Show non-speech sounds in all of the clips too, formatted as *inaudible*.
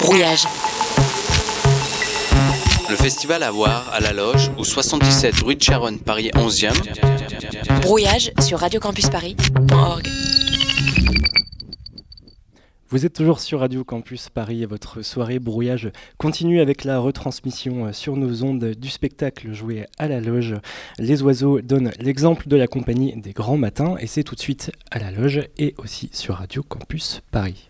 Brouillage. Le festival à voir à la loge au 77 rue de Charonne, Paris 11e. Brouillage sur radiocampusparis.org. Vous êtes toujours sur Radio Campus Paris et votre soirée brouillage continue avec la retransmission sur nos ondes du spectacle joué à la loge. Les oiseaux donnent l'exemple de la compagnie des grands matins et c'est tout de suite à la loge et aussi sur Radio Campus Paris.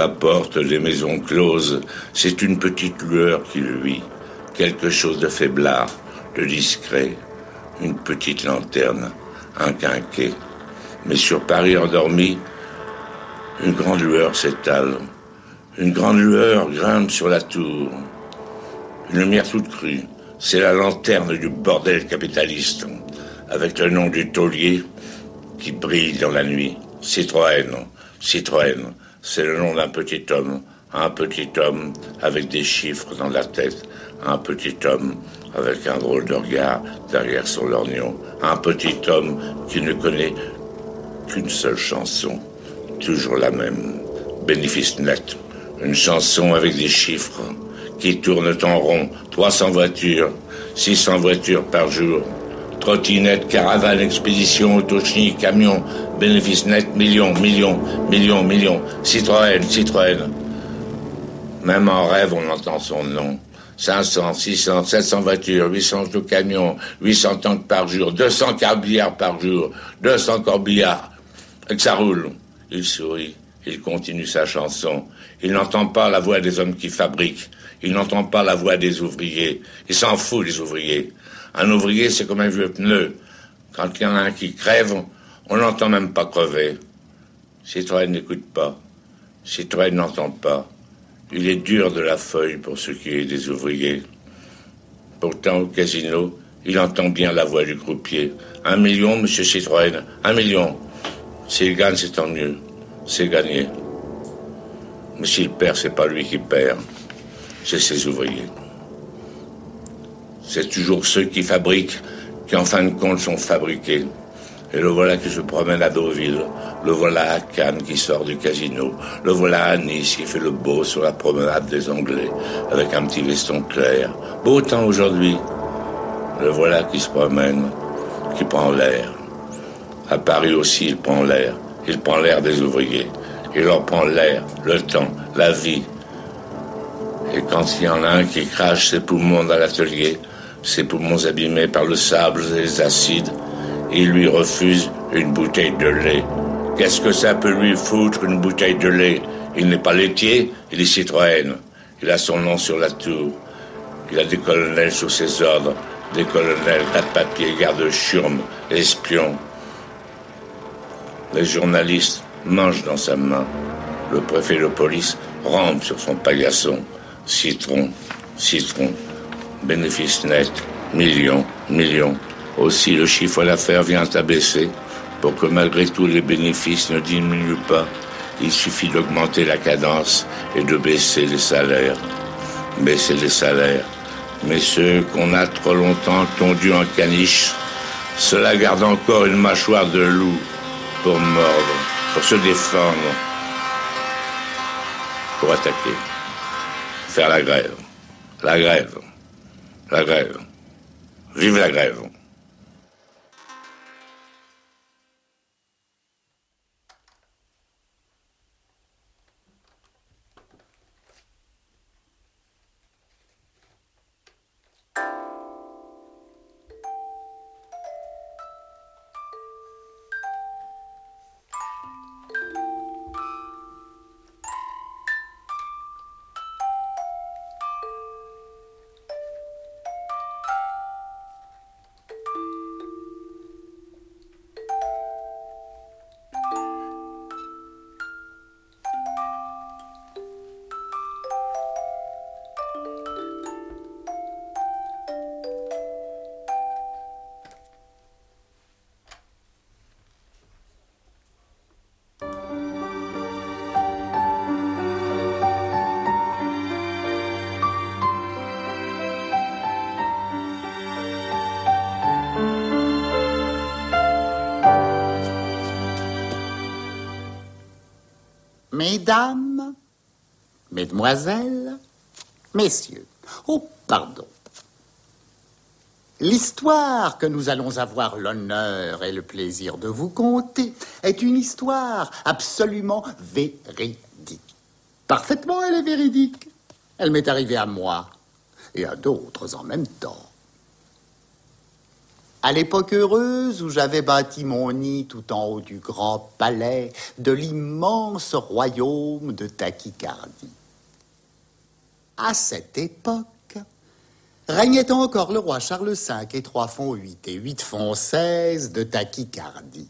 La porte des maisons closes, c'est une petite lueur qui luit, quelque chose de faiblard, de discret, une petite lanterne, un quinquet. Mais sur Paris endormi, une grande lueur s'étale, une grande lueur grimpe sur la tour. Une lumière toute crue, c'est la lanterne du bordel capitaliste, avec le nom du taulier qui brille dans la nuit. Citroën, Citroën, c'est le nom d'un petit homme, un petit homme avec des chiffres dans la tête, un petit homme avec un drôle de regard derrière son lorgnon, un petit homme qui ne connaît qu'une seule chanson, toujours la même, bénéfice net, une chanson avec des chiffres qui tournent en rond, 300 voitures, 600 voitures par jour, trottinette, caravane, expédition, autochnie, camion, bénéfice net, millions, millions, millions, millions, Citroën, Citroën. Même en rêve, on entend son nom. 500, 600, 700 voitures, 800 camions, 800 tanks par jour, 200 corbillards par jour, 200 corbillards. Et que ça roule. Il sourit. Il continue sa chanson. Il n'entend pas la voix des hommes qui fabriquent. Il n'entend pas la voix des ouvriers. Il s'en fout, les ouvriers. Un ouvrier, c'est comme un vieux pneu. Quand il y en a un qui crève, on n'entend même pas crever. Citroën n'écoute pas. Citroën n'entend pas. Il est dur de la feuille pour ce qui est des ouvriers. Pourtant, au casino, il entend bien la voix du croupier. Un million, monsieur Citroën, un million. S'il gagne, c'est tant mieux. C'est gagné. Mais s'il perd, c'est pas lui qui perd. C'est ses ouvriers. C'est toujours ceux qui fabriquent qui, en fin de compte, sont fabriqués. Et le voilà qui se promène à Deauville. Le voilà à Cannes qui sort du casino. Le voilà à Nice qui fait le beau sur la promenade des Anglais avec un petit veston clair. Beau temps aujourd'hui. Le voilà qui se promène, qui prend l'air. À Paris aussi, il prend l'air. Il prend l'air des ouvriers. Il leur prend l'air, le temps, la vie. Et quand il y en a un qui crache ses poumons dans l'atelier, ses poumons abîmés par le sable et les acides, il lui refuse une bouteille de lait. Qu'est-ce que ça peut lui foutre, une bouteille de lait? Il n'est pas laitier, il est Citroën. Il a son nom sur la tour. Il a des colonels sous ses ordres, des colonels, quatre papiers, garde-churme, espions. Les journalistes mangent dans sa main. Le préfet de police rampe sur son paillasson. Citron, citron, bénéfice net, millions, millions. Aussi, le chiffre d'affaires vient à baisser. Pour que malgré tout les bénéfices ne diminuent pas, il suffit d'augmenter la cadence et de baisser les salaires. Baisser les salaires. Mais ceux qu'on a trop longtemps tondus en caniche, cela garde encore une mâchoire de loup pour mordre, pour se défendre, pour attaquer, faire la grève, la grève, la grève. Vive la grève. Mesdames, Mesdemoiselles, Messieurs, oh pardon. L'histoire que nous allons avoir l'honneur et le plaisir de vous conter est une histoire absolument véridique. Parfaitement, elle est véridique. Elle m'est arrivée à moi et à d'autres en même temps. À l'époque heureuse où j'avais bâti mon nid tout en haut du grand palais de l'immense royaume de Tachycardie. À cette époque, régnait encore le roi Charles V et trois font huit et huit font seize de Tachycardie.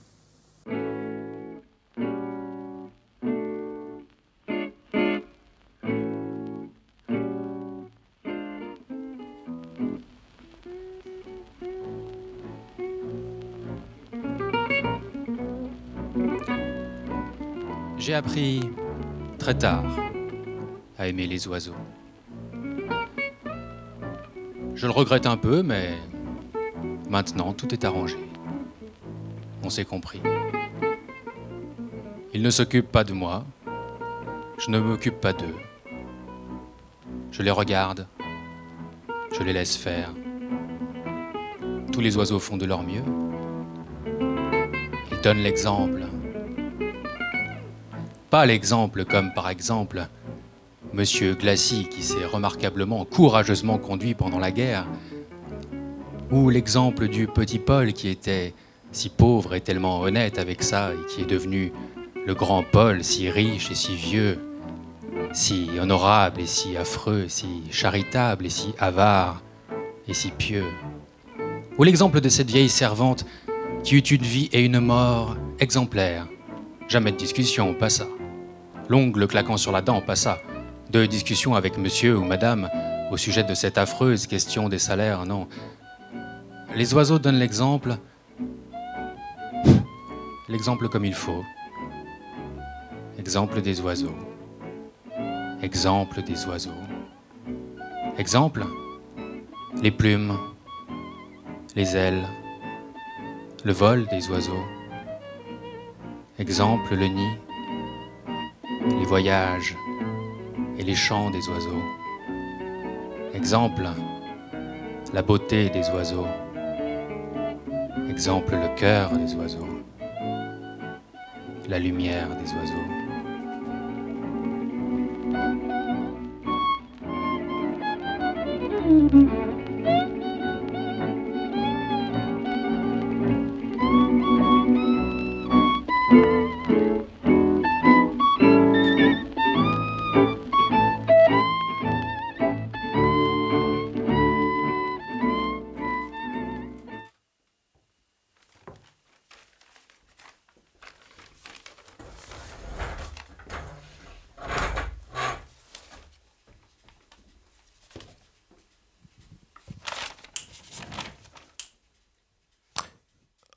Appris très tard à aimer les oiseaux. Je le regrette un peu, mais maintenant tout est arrangé. On s'est compris. Ils ne s'occupent pas de moi. Je ne m'occupe pas d'eux. Je les regarde. Je les laisse faire. Tous les oiseaux font de leur mieux. Ils donnent l'exemple. Pas l'exemple comme par exemple Monsieur Glacy qui s'est remarquablement, courageusement conduit pendant la guerre, ou l'exemple du petit Paul qui était si pauvre et tellement honnête avec ça et qui est devenu le grand Paul si riche et si vieux, si honorable et si affreux, si charitable et si avare et si pieux. Ou l'exemple de cette vieille servante qui eut une vie et une mort exemplaires. Jamais de discussion, pas ça l'ongle claquant sur la dent passa. De discussions avec monsieur ou madame au sujet de cette affreuse question des salaires, non. Les oiseaux donnent l'exemple. L'exemple comme il faut. Exemple des oiseaux. Exemple des oiseaux. Exemple Les plumes, les ailes, le vol des oiseaux. Exemple le nid, les voyages et les chants des oiseaux. Exemple, la beauté des oiseaux. Exemple, le cœur des oiseaux. La lumière des oiseaux.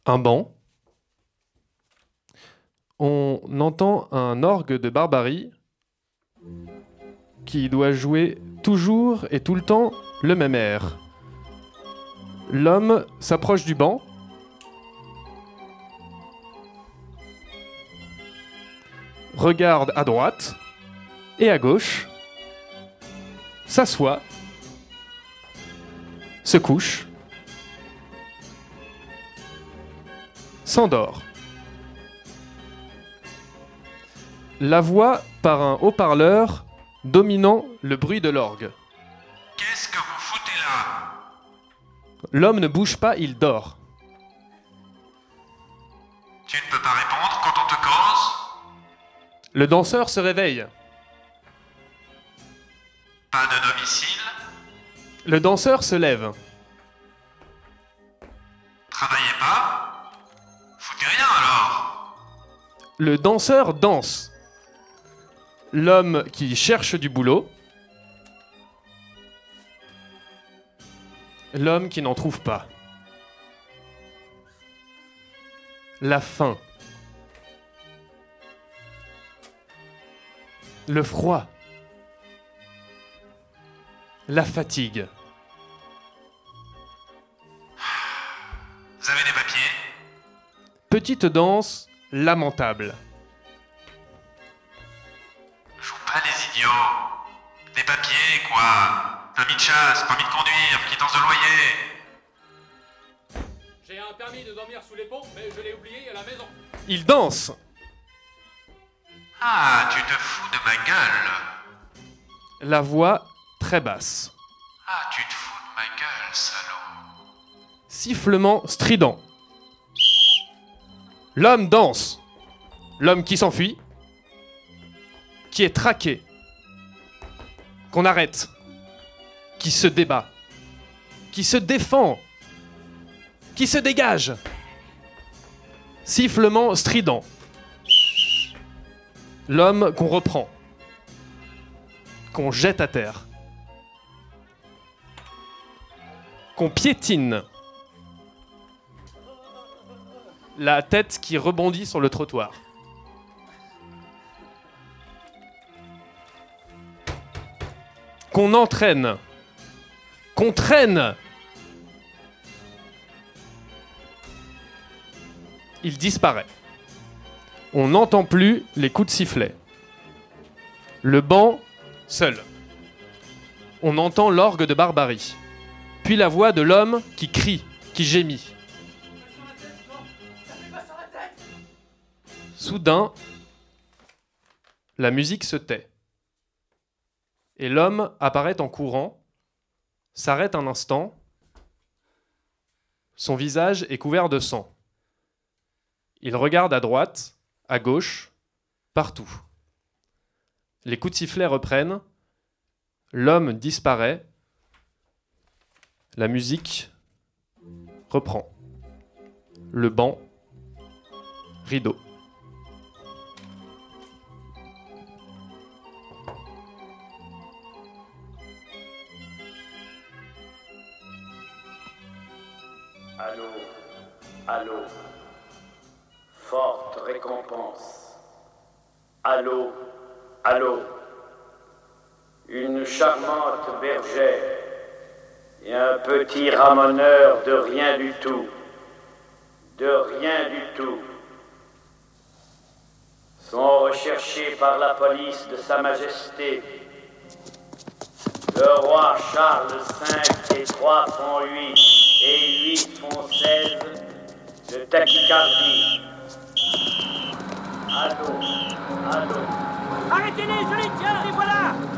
Un banc. On entend un orgue de barbarie qui doit jouer toujours et tout le temps le même air. L'homme s'approche du banc. Regarde à droite et à gauche. S'assoit. Se couche. S'endort. La voix par un haut-parleur dominant le bruit de l'orgue. Qu'est-ce que vous foutez là? L'homme ne bouge pas, il dort. Tu ne peux pas répondre quand on te cause? Le danseur se réveille. Pas de domicile? Le danseur se lève. Le danseur danse. L'homme qui cherche du boulot. L'homme qui n'en trouve pas. La faim. Le froid. La fatigue. Vous avez des papiers? Petite danse lamentable. Joue pas les idiots Des papiers, quoi Permis de chasse, permis de conduire, quittance de loyer J'ai un permis de dormir sous les ponts, mais je l'ai oublié à la maison. Il danse. Ah, tu te fous de ma gueule La voix très basse. Ah, tu te fous de ma gueule, salaud Sifflement strident. L'homme danse. L'homme qui s'enfuit. Qui est traqué. Qu'on arrête. Qui se débat. Qui se défend. Qui se dégage. Sifflement strident. L'homme qu'on reprend. Qu'on jette à terre. Qu'on piétine. La tête qui rebondit sur le trottoir. Qu'on entraîne. Qu'on traîne. Il disparaît. On n'entend plus les coups de sifflet. Le banc, seul. On entend l'orgue de barbarie. Puis la voix de l'homme qui crie, qui gémit. Soudain, la musique se tait. Et l'homme apparaît en courant, s'arrête un instant. Son visage est couvert de sang. Il regarde à droite, à gauche, partout. Les coups de sifflet reprennent. L'homme disparaît. La musique reprend. Le banc, rideau. Allô, forte récompense. Allô, allô, une charmante bergère et un petit ramoneur de rien du tout, de rien du tout, sont recherchés par la police de Sa Majesté. Le roi Charles V et trois font 8 et 8 font 16 de tachycardie. Allô, allô. Arrêtez-les, je les tiens, les voilà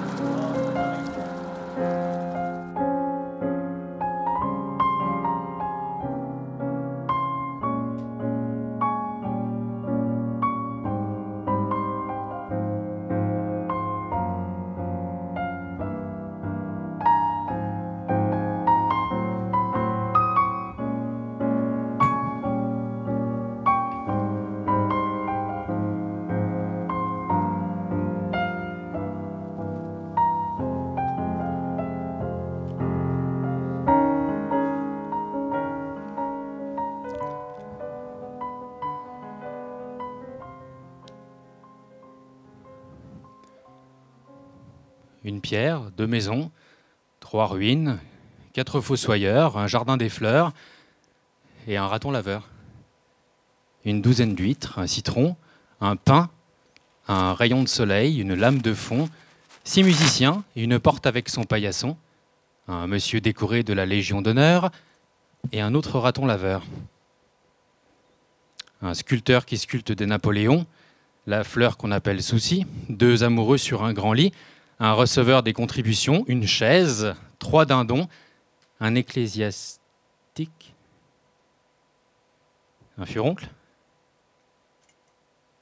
deux maisons, trois ruines, quatre fossoyeurs, un jardin des fleurs et un raton laveur. Une douzaine d'huîtres, un citron, un pain, un rayon de soleil, une lame de fond, six musiciens, une porte avec son paillasson, un monsieur décoré de la Légion d'honneur et un autre raton laveur. Un sculpteur qui sculpte des Napoléons, la fleur qu'on appelle souci, deux amoureux sur un grand lit, un receveur des contributions, une chaise, trois dindons, un ecclésiastique, un furoncle,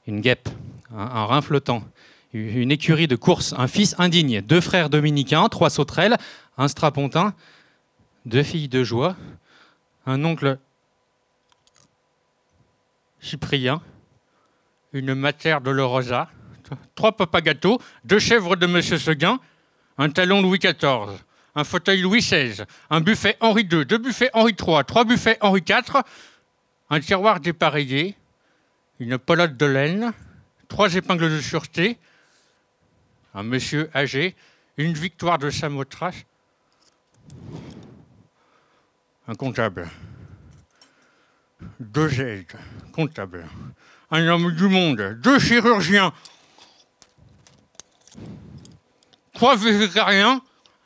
une guêpe, un, rein flottant, une écurie de course, un fils indigne, deux frères dominicains, trois sauterelles, un strapontin, deux filles de joie, un oncle cyprien, une matière de l'Orosa, trois papagâteaux, deux chèvres de Monsieur Seguin, un talon Louis XIV, un fauteuil Louis XVI, un buffet Henri II, deux buffets Henri III, trois buffets Henri IV, un tiroir dépareillé, une pelote de laine, trois épingles de sûreté, un monsieur âgé, une victoire de Samothrace, un comptable, deux aides comptables, un homme du monde, deux chirurgiens, trois végétariens,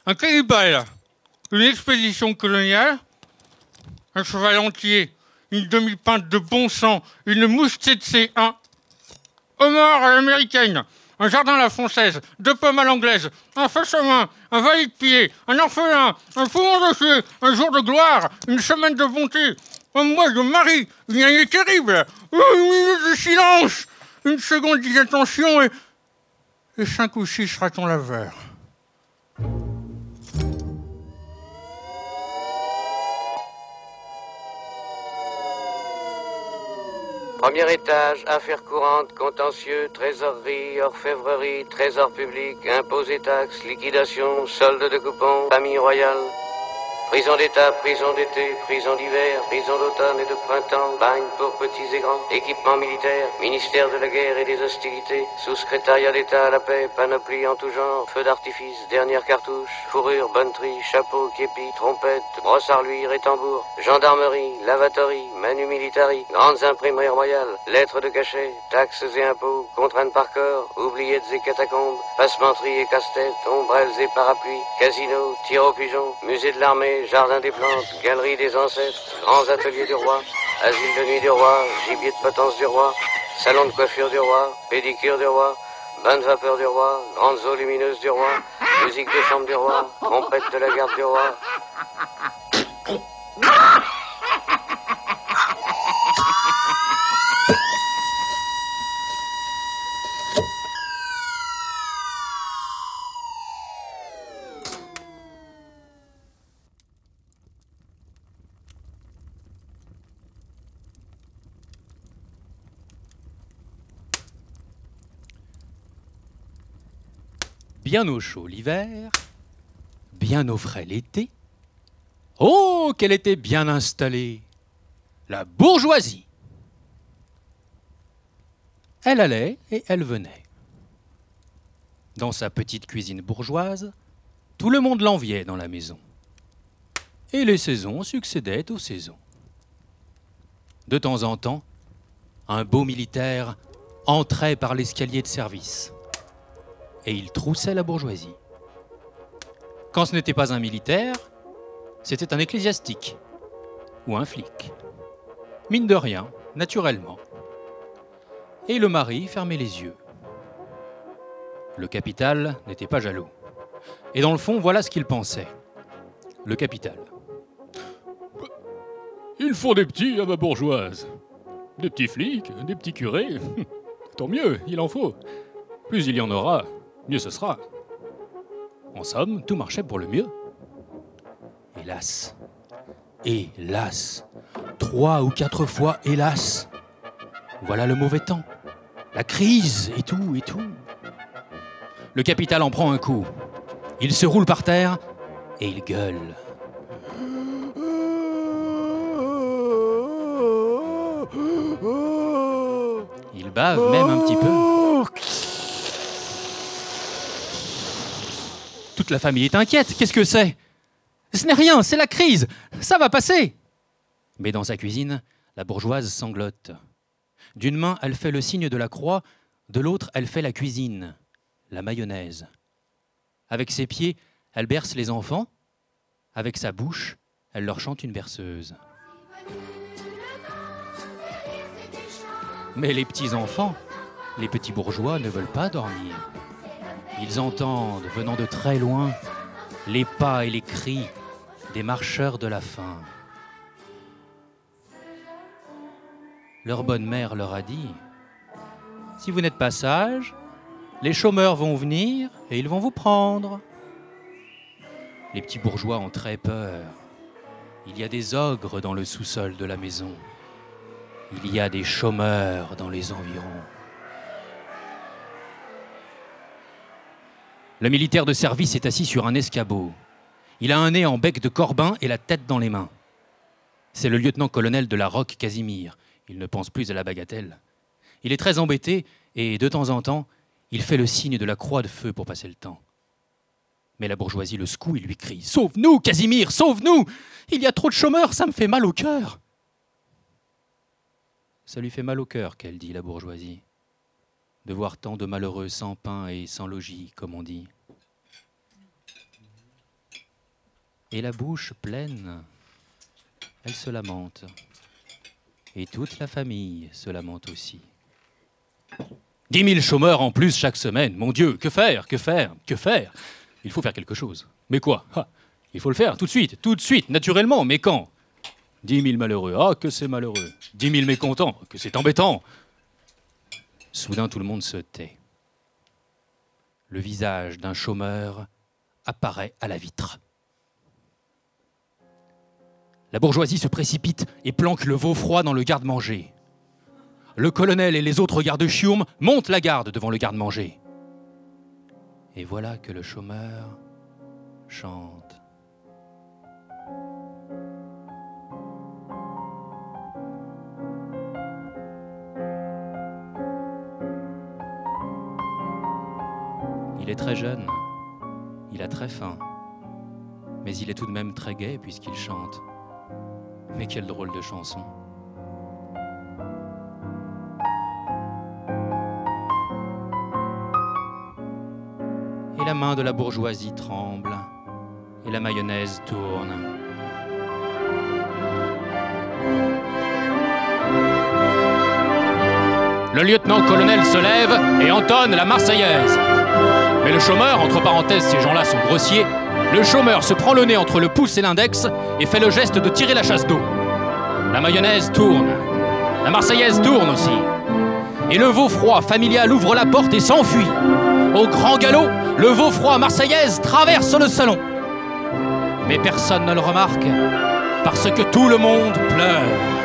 un cannibale, une expédition coloniale, un cheval entier, une demi-pinte de bon sang, une mouche tsetse, un homard à l'américaine, un jardin à la française, deux pommes à l'anglaise, un feu chemin, un valet de pied, un orphelin, un poumon de feu, un jour de gloire, une semaine de bonté, un mois de mari, une année terrible, une minute de silence, une seconde d'inattention et, et cinq ou six ratons laveurs. Premier étage, affaires courantes, contentieux, trésorerie, orfèvrerie, trésor public, impôts taxes, liquidation, solde de coupons, famille royale. Prison d'État, prison d'été, prison d'hiver, prison d'automne et de printemps, bagne pour petits et grands, équipement militaire, ministère de la guerre et des hostilités, sous-secrétariat d'État à la paix, panoplie en tout genre, feu d'artifice, dernière cartouche, fourrure, bonneterie, chapeau, képi, trompette, brosse à reluire et tambour, gendarmerie, lavatory, manu militari, grandes imprimeries royales, lettres de cachet, taxes et impôts, contraintes par corps, oubliettes et catacombes, passementerie et casse-tête, ombrelles et parapluies, casino, tir au pigeon, musée de l'armée, jardin des plantes, galerie des ancêtres, grands ateliers du roi, asile de nuit du roi, gibier de potence du roi, salon de coiffure du roi, pédicure du roi, bain de vapeur du roi, grandes eaux lumineuses du roi, musique de chambre du roi, trompette de la garde du roi. Bien au chaud l'hiver, bien au frais l'été. Oh, qu'elle était bien installée, la bourgeoisie. Elle allait et elle venait. Dans sa petite cuisine bourgeoise, tout le monde l'enviait dans la maison. Et les saisons succédaient aux saisons. De temps en temps, un beau militaire entrait par l'escalier de service et il troussait la bourgeoisie. Quand ce n'était pas un militaire, c'était un ecclésiastique ou un flic. Mine de rien, naturellement. Et le mari fermait les yeux. Le capital n'était pas jaloux. Et dans le fond, voilà ce qu'il pensait. Le capital. Il faut des petits à ma bourgeoise. Des petits flics, des petits curés. *laughs* Tant mieux, il en faut. Plus il y en aura, mieux ce sera. En somme, tout marchait pour le mieux. Hélas. Hélas. Trois ou quatre fois hélas. Voilà le mauvais temps. La crise et tout, et tout. Le capital en prend un coup. Il se roule par terre et il gueule. Il bave même un petit peu. La famille est inquiète. Qu'est-ce que c'est? Ce n'est rien, c'est la crise. Ça va passer. Mais dans sa cuisine, la bourgeoise sanglote. D'une main, elle fait le signe de la croix, de l'autre, elle fait la cuisine, la mayonnaise. Avec ses pieds, elle berce les enfants. Avec sa bouche, elle leur chante une berceuse. Mais les petits enfants, les petits bourgeois ne veulent pas dormir. Ils entendent, venant de très loin, les pas et les cris des marcheurs de la faim. Leur bonne mère leur a dit Si vous n'êtes pas sages, les chômeurs vont venir et ils vont vous prendre. Les petits bourgeois ont très peur. Il y a des ogres dans le sous-sol de la maison. Il y a des chômeurs dans les environs. Le militaire de service est assis sur un escabeau. Il a un nez en bec de corbin et la tête dans les mains. C'est le lieutenant-colonel de la Roque Casimir. Il ne pense plus à la bagatelle. Il est très embêté et, de temps en temps, il fait le signe de la croix de feu pour passer le temps. Mais la bourgeoisie le secoue et lui crie Sauve-nous, Casimir, sauve-nous Il y a trop de chômeurs, ça me fait mal au cœur. Ça lui fait mal au cœur, qu'elle dit, la bourgeoisie, de voir tant de malheureux sans pain et sans logis, comme on dit. Et la bouche pleine, elle se lamente. Et toute la famille se lamente aussi. Dix mille chômeurs en plus chaque semaine. Mon Dieu, que faire Que faire Que faire? Il faut faire quelque chose. Mais quoi? Il faut le faire tout de suite, tout de suite, naturellement. Mais quand? Dix mille malheureux. Ah, que c'est malheureux. Dix mille mécontents. Que c'est embêtant. Soudain, tout le monde se tait. Le visage d'un chômeur apparaît à la vitre. La bourgeoisie se précipite et planque le veau froid dans le garde-manger. Le colonel et les autres gardes-chiourmes montent la garde devant le garde-manger. Et voilà que le chômeur chante. Il est très jeune, il a très faim, mais il est tout de même très gai puisqu'il chante. Mais quelle drôle de chanson. Et la main de la bourgeoisie tremble, et la mayonnaise tourne. Le lieutenant-colonel se lève et entonne la Marseillaise. Mais le chômeur, entre parenthèses, ces gens-là sont grossiers, le chômeur se prend le nez entre le pouce et l'index et fait le geste de tirer la chasse d'eau. La mayonnaise tourne. La Marseillaise tourne aussi. Et le veau froid familial ouvre la porte et s'enfuit. Au grand galop, le veau froid marseillaise traverse le salon. Mais personne ne le remarque parce que tout le monde pleure.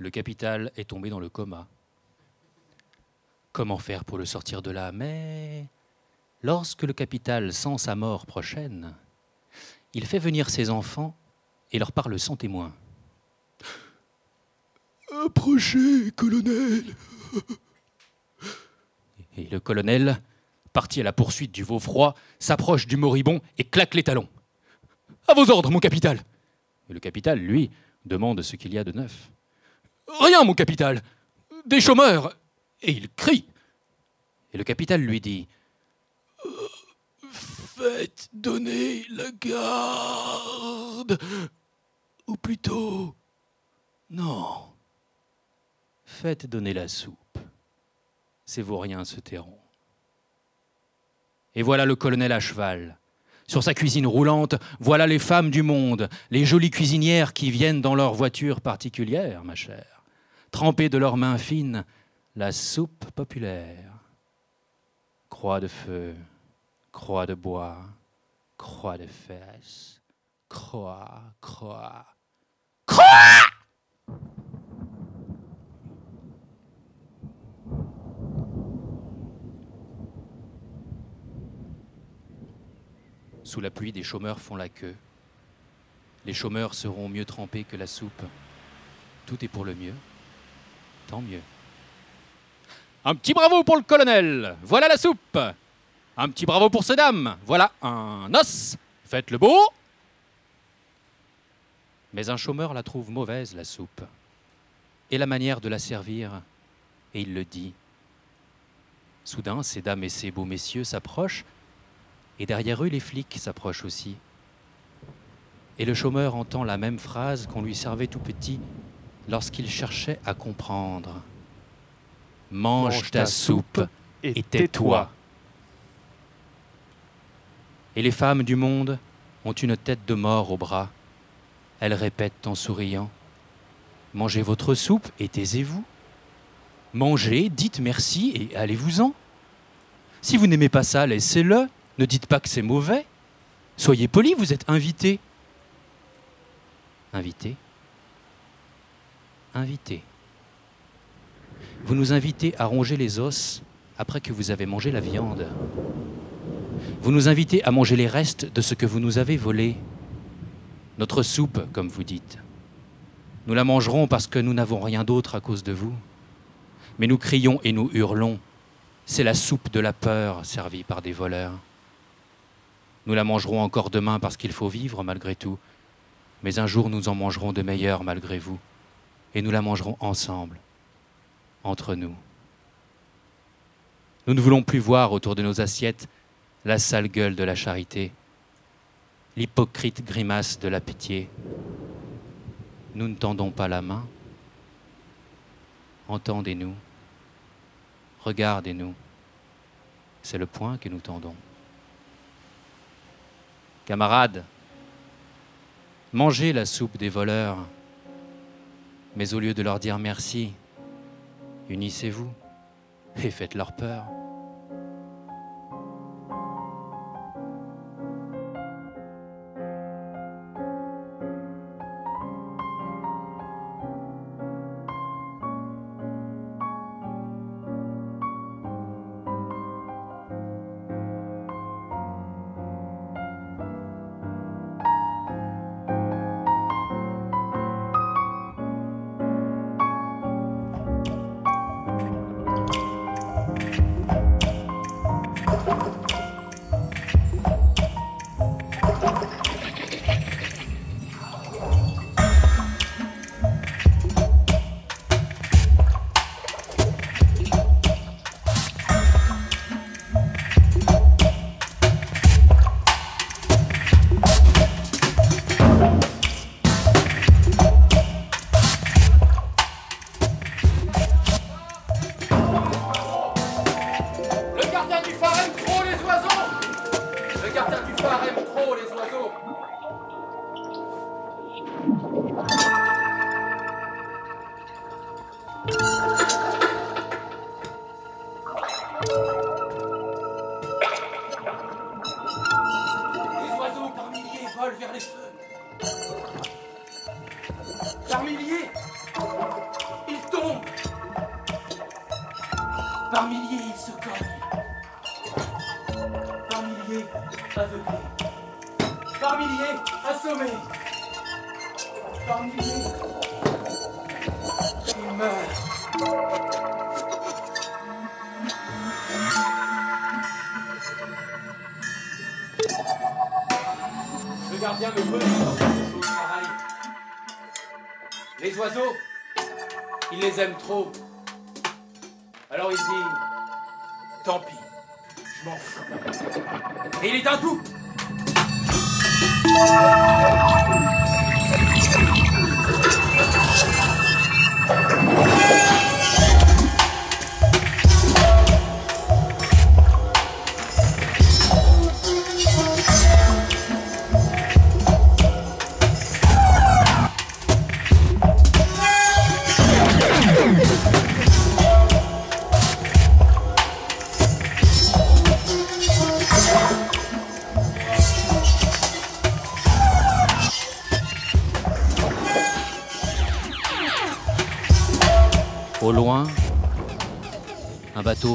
Le capital est tombé dans le coma. Comment faire pour le sortir de là? Mais lorsque le capital sent sa mort prochaine, il fait venir ses enfants et leur parle sans témoin. Approchez, colonel. Et le colonel, parti à la poursuite du veau froid, s'approche du moribond et claque les talons. À vos ordres, mon capital. Et le capital, lui, demande ce qu'il y a de neuf. Rien, mon capital. Des chômeurs. Et il crie. Et le capital lui dit Faites donner la garde. Ou plutôt, non. Faites donner la soupe. Ces vauriens se tairont. Et voilà le colonel à cheval, Sur sa cuisine roulante, voilà les femmes du monde, les jolies cuisinières qui viennent dans leur voiture particulière, ma chère, tremper de leurs mains fines la soupe populaire. Croix de feu, croix de bois, croix de fesses, croix, croix, croix Sous la pluie, des chômeurs font la queue. Les chômeurs seront mieux trempés que la soupe. Tout est pour le mieux. Tant mieux. Un petit bravo pour le colonel. Voilà la soupe. Un petit bravo pour ces dames. Voilà un os. Faites le beau. Mais un chômeur la trouve mauvaise, la soupe. Et la manière de la servir. Et il le dit. Soudain, ces dames et ces beaux messieurs s'approchent. Et derrière eux, les flics s'approchent aussi. Et le chômeur entend la même phrase qu'on lui servait tout petit lorsqu'il cherchait à comprendre. Mange, Mange ta, ta soupe, et tais-toi. Et les femmes du monde ont une tête de mort au bras. Elles répètent en souriant Mangez votre soupe et taisez-vous. Mangez, dites merci et allez-vous-en. Si vous n'aimez pas ça, laissez-le. Ne dites pas que c'est mauvais. Soyez poli, vous êtes invité. Invité Invité. Vous nous invitez à ronger les os après que vous avez mangé la viande. Vous nous invitez à manger les restes de ce que vous nous avez volé. Notre soupe, comme vous dites. Nous la mangerons parce que nous n'avons rien d'autre à cause de vous. Mais nous crions et nous hurlons. C'est la soupe de la peur servie par des voleurs. Nous la mangerons encore demain parce qu'il faut vivre malgré tout. Mais un jour nous en mangerons de meilleures malgré vous. Et nous la mangerons ensemble, entre nous. Nous ne voulons plus voir autour de nos assiettes la sale gueule de la charité, l'hypocrite grimace de la pitié. Nous ne tendons pas la main. Entendez-nous. Regardez-nous. C'est le point que nous tendons. Camarades, mangez la soupe des voleurs, mais au lieu de leur dire merci, unissez-vous et faites leur peur. Tant pis, je m'en fous. Et il éteint tout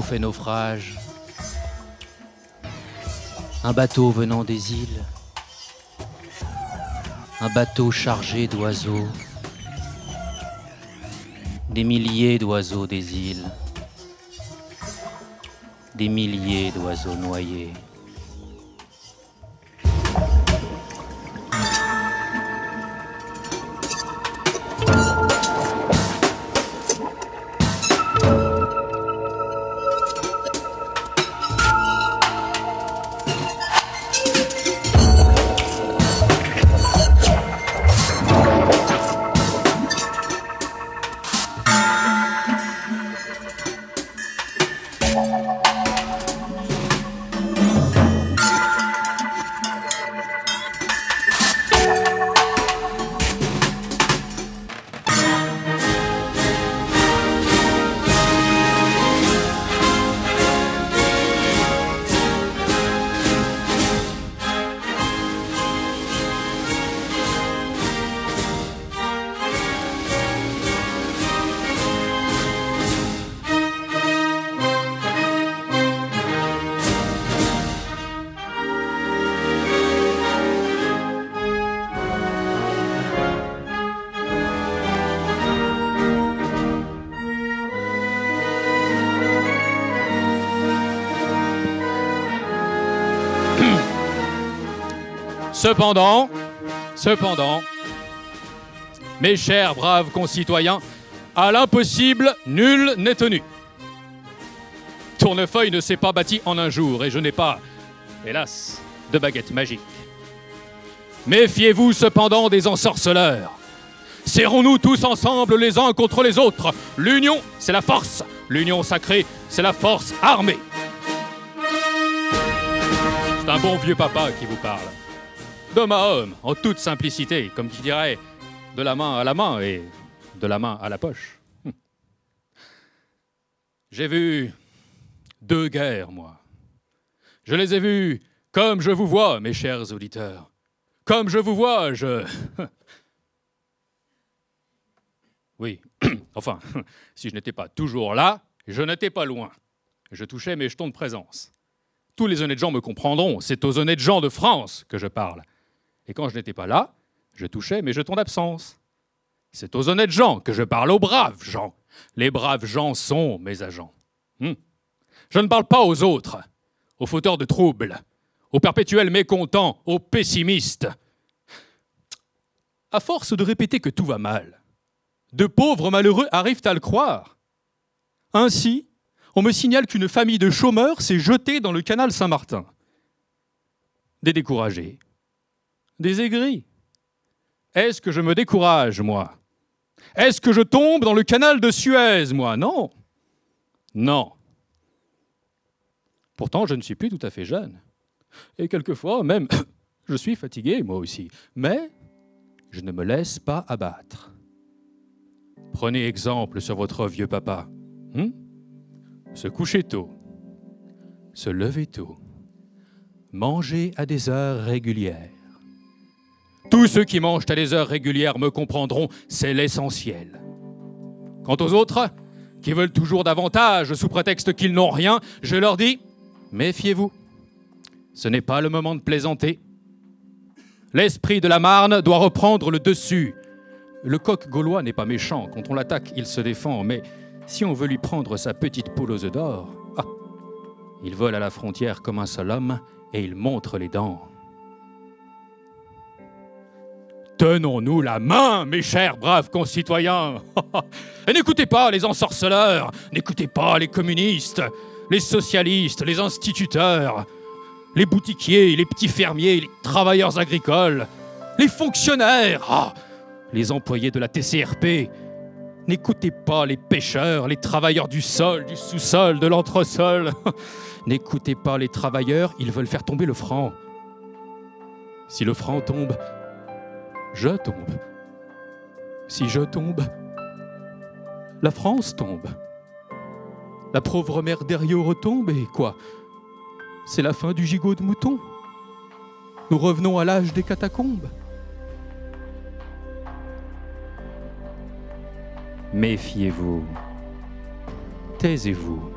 fait naufrage. Un bateau venant des îles. Un bateau chargé d'oiseaux. Des milliers d'oiseaux des îles. Des milliers d'oiseaux noyés. Cependant, cependant, mes chers braves concitoyens, à l'impossible, nul n'est tenu. Tournefeuille ne s'est pas bâti en un jour et je n'ai pas, hélas, de baguette magique. Méfiez-vous cependant des ensorceleurs. Serrons-nous tous ensemble les uns contre les autres. L'union, c'est la force. L'union sacrée, c'est la force armée. C'est un bon vieux papa qui vous parle. D'homme à homme, en toute simplicité, comme qui dirait, de la main à la main et de la main à la poche. Hum. J'ai vu deux guerres, moi. Je les ai vues comme je vous vois, mes chers auditeurs. Comme je vous vois, je... *laughs* Oui, *clears throat* enfin, *laughs* si je n'étais pas toujours là, je n'étais pas loin. Je touchais mes jetons de présence. Tous les honnêtes gens me comprendront, c'est aux honnêtes gens de France que je parle. Et quand je n'étais pas là, je touchais mes jetons d'absence. C'est aux honnêtes gens que je parle, aux braves gens. Les braves gens sont mes agents. Hmm. Je ne parle pas aux autres, aux fauteurs de troubles, aux perpétuels mécontents, aux pessimistes. À force de répéter que tout va mal, de pauvres malheureux arrivent à le croire. Ainsi, on me signale qu'une famille de chômeurs s'est jetée dans le canal Saint-Martin. Des découragés, des aigris. Est-ce que je me décourage, moi? Est-ce que je tombe dans le canal de Suez, moi? Non. Non. Pourtant, je ne suis plus tout à fait jeune. Et quelquefois, même, *coughs* je suis fatigué, moi aussi. Mais je ne me laisse pas abattre. Prenez exemple sur votre vieux papa. Hmm? se coucher tôt, se lever tôt, manger à des heures régulières. Tous ceux qui mangent à des heures régulières me comprendront, c'est l'essentiel. Quant aux autres, qui veulent toujours davantage sous prétexte qu'ils n'ont rien, je leur dis, méfiez-vous, ce n'est pas le moment de plaisanter. L'esprit de la Marne doit reprendre le dessus. Le coq gaulois n'est pas méchant, quand on l'attaque, il se défend, mais si on veut lui prendre sa petite poule aux œufs d'or, ah, il vole à la frontière comme un seul homme et il montre les dents. Tenons-nous la main, mes chers braves concitoyens. *laughs* et n'écoutez pas les ensorceleurs, n'écoutez pas les communistes, les socialistes, les instituteurs, les boutiquiers, les petits fermiers, les travailleurs agricoles, les fonctionnaires, ah, les employés de la TCRP, N'écoutez pas les pêcheurs, les travailleurs du sol, du sous-sol, de l'entresol. *laughs* N'écoutez pas les travailleurs, ils veulent faire tomber le franc. Si le franc tombe, je tombe. Si je tombe, la France tombe. La pauvre mère d'Eriot retombe et quoi? C'est la fin du gigot de mouton. Nous revenons à l'âge des catacombes. Méfiez-vous. Taisez-vous.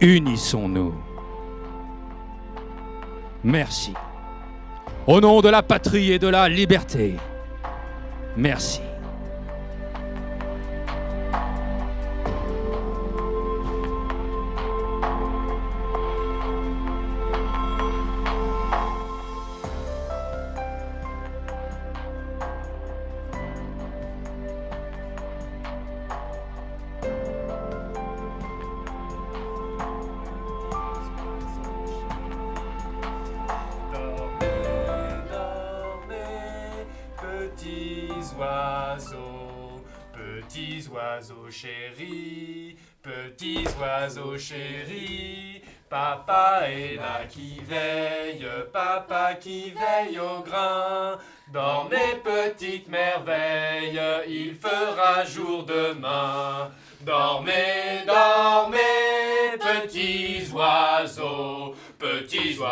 Unissons-nous. Merci. Au nom de la patrie et de la liberté. Merci.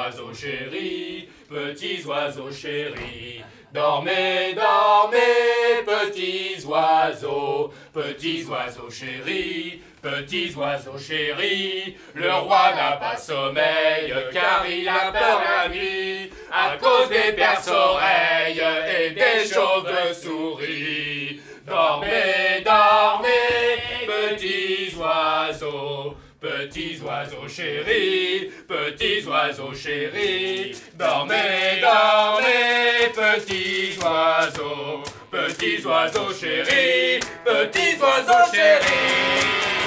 Oiseaux chéris, petits oiseaux chéris. Dormez, dormez, petits oiseaux, petits oiseaux chéris, petits oiseaux chéris. Le roi n'a pas sommeil, car il a peur la nuit, à cause des perce-oreilles et des chauves-souris. Dormez, dormez, petits oiseaux. Petits oiseaux chéris, petits oiseaux chéris, dormez, dormez, petits oiseaux, petits oiseaux chéris, petits oiseaux chéris.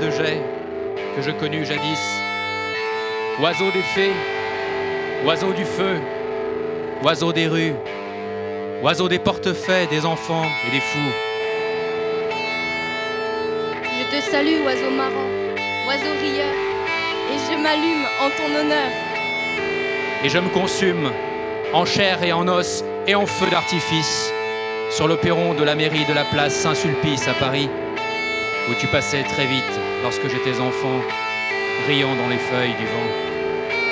De jet que je connus jadis. Oiseau des fées, oiseau du feu, oiseau des rues, oiseau des portefaix, des enfants et des fous. Je te salue, oiseau marrant, oiseau rieur, et je m'allume en ton honneur. Et je me consume en chair et en os et en feu d'artifice sur le perron de la mairie de la place Saint-Sulpice à Paris, où tu passais très vite lorsque j'étais enfant, riant dans les feuilles du vent.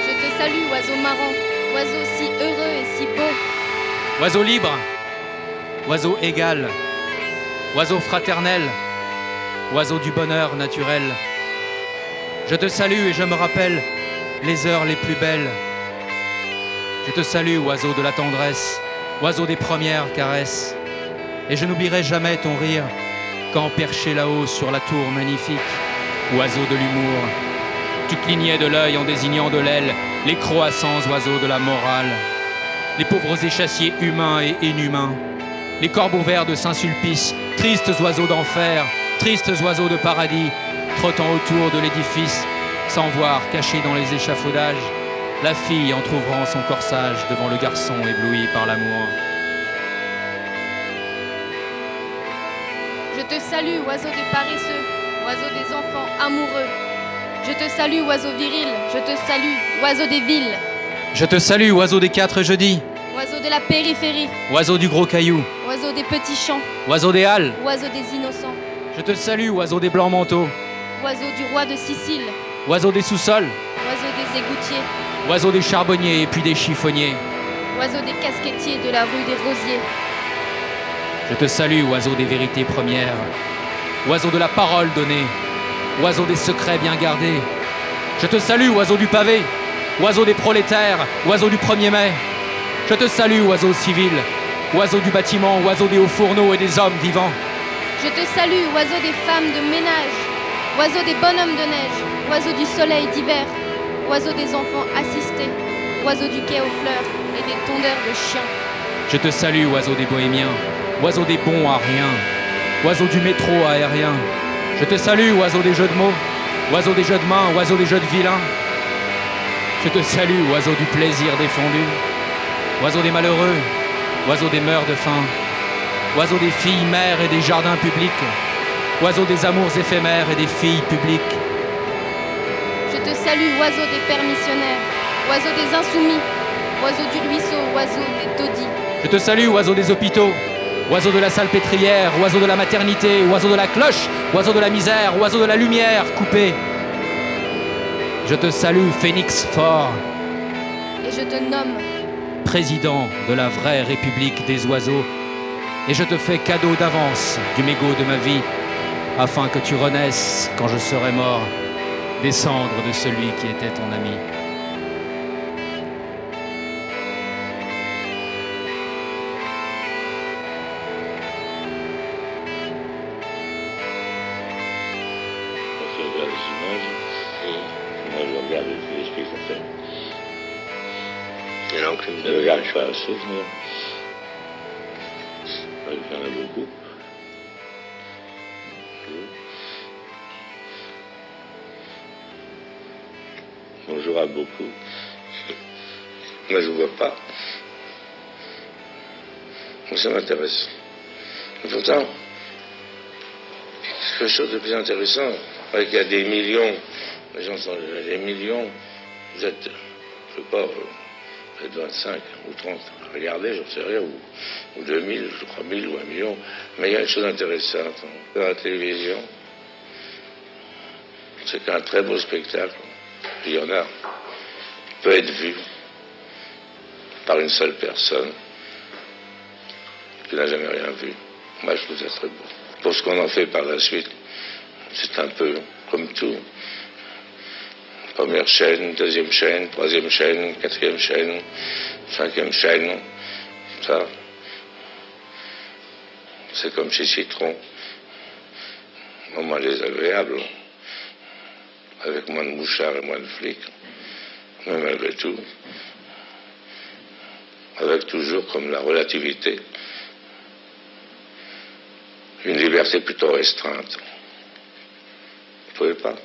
Je te salue, oiseau marrant, oiseau si heureux et si beau. Oiseau libre, oiseau égal, oiseau fraternel, oiseau du bonheur naturel. Je te salue et je me rappelle les heures les plus belles. Je te salue, oiseau de la tendresse, oiseau des premières caresses. Et je n'oublierai jamais ton rire quand perché là-haut sur la tour magnifique, oiseau de l'humour, tu clignais de l'œil en désignant de l'aile les croissants oiseaux de la morale, les pauvres échassiers humains et inhumains, les corbeaux verts de Saint-Sulpice, tristes oiseaux d'enfer, tristes oiseaux de paradis, trottant autour de l'édifice, sans voir, cachés dans les échafaudages, la fille entr'ouvrant son corsage devant le garçon ébloui par l'amour. Je te salue, oiseau des paresseux, oiseau des enfants amoureux. Je te salue, oiseau viril, je te salue, oiseau des villes, Je te salue, oiseau des quatre jeudis, oiseau de la périphérie, oiseau du gros caillou, oiseau des petits champs, oiseau des halles. oiseau des innocents, Je te salue, oiseau des blancs manteaux, oiseau du roi de Sicile, oiseau des sous-sols, oiseau des égoutiers, oiseau des charbonniers et puis des chiffonniers. oiseau des casquettiers de la rue des Rosiers. Je te salue, oiseau des vérités premières, oiseau de la parole donnée, oiseau des secrets bien gardés. Je te salue, oiseau du pavé, oiseau des prolétaires, oiseau du 1er mai. Je te salue, oiseau civil, oiseau du bâtiment, oiseau des hauts fourneaux et des hommes vivants. Je te salue, oiseau des femmes de ménage, oiseau des bonhommes de neige, oiseau du soleil d'hiver, oiseau des enfants assistés, oiseau du quai aux fleurs et des tondeurs de chiens. Je te salue, oiseau des bohémiens, oiseau des bons à rien, oiseau du métro aérien. Je te salue, oiseau des jeux de mots, oiseau des jeux de mains, oiseau des jeux de vilains. Je te salue, oiseau du plaisir défendu, oiseau des malheureux, oiseau des mœurs de faim, oiseau des filles mères et des jardins publics, oiseau des amours éphémères et des filles publiques. Je te salue, oiseau des permissionnaires, oiseau des insoumis, oiseau du ruisseau, oiseau des taudis. Je te salue, oiseau des hôpitaux, oiseau de la salpêtrière, oiseau de la maternité, oiseau de la cloche, oiseau de la misère, oiseau de la lumière coupée. Je te salue, phénix fort, Et je te nomme, président de la vraie République des oiseaux, et je te fais cadeau d'avance du mégot de ma vie, afin que tu renaisses quand je serai mort, des cendres de celui qui était ton ami. Assez, mais il y en a beaucoup. On jouera beaucoup. Moi, je ne vois pas. Ça m'intéresse. Et pourtant, quelque chose de plus intéressant, qu'il y a des millions, les gens sont des millions, vous êtes, je sais pas, vous êtes 25 ou 30, regardez, j'en sais rien, ou, ou 2000, 3000 ou 1 million, mais il y a une chose intéressante dans la télévision, c'est qu'un très beau spectacle, il y en a, peut être vu par une seule personne qui n'a jamais rien vu. Moi, je trouve ça très beau. Pour ce qu'on en fait par la suite, c'est un peu comme tout. Première chaîne, deuxième chaîne, troisième chaîne, quatrième chaîne, cinquième chaîne. Ça, c'est comme chez Citron. Moment désagréable, avec moins de mouchards et moins de flics. Mais malgré tout, avec toujours comme la relativité, une liberté plutôt restreinte. Vous pouvez pas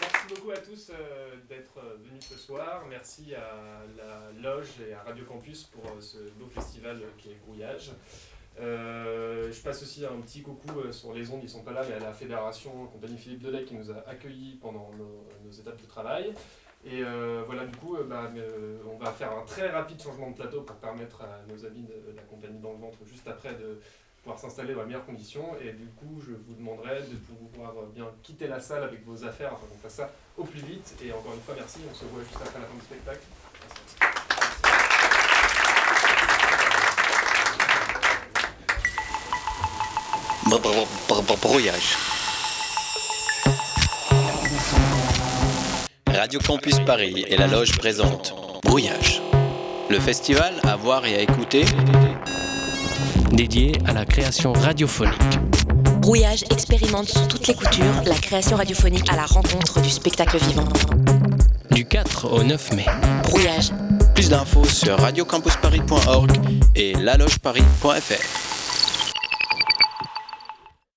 Merci beaucoup à tous euh, d'être euh, venus ce soir. Merci à la Loge et Radio Campus pour euh, ce beau festival qui est Brouillage. Euh, je passe aussi un petit coucou euh, sur les ondes, ils sont pas là, mais à la Fédération Compagnie Philippe Delay qui nous a accueillis pendant nos, étapes de travail. Et voilà, du coup, bah, on va faire un très rapide changement de plateau pour permettre à nos amis de, la compagnie dans le ventre juste après de pouvoir s'installer dans les meilleures conditions. Et du coup, je vous demanderai de pouvoir bien quitter la salle avec vos affaires afin qu'on fasse ça au plus vite. Et encore une fois, merci. On se voit juste après la fin du spectacle. Brouillage. Radio Campus Paris et la Loge présentent Brouillage. Le festival à voir et à écouter dédié à la création radiophonique. Brouillage expérimente sous toutes les coutures la création radiophonique à la rencontre du spectacle vivant. Du 4 au 9 mai. Brouillage. Plus d'infos sur radiocampusparis.org et lalogeparis.fr.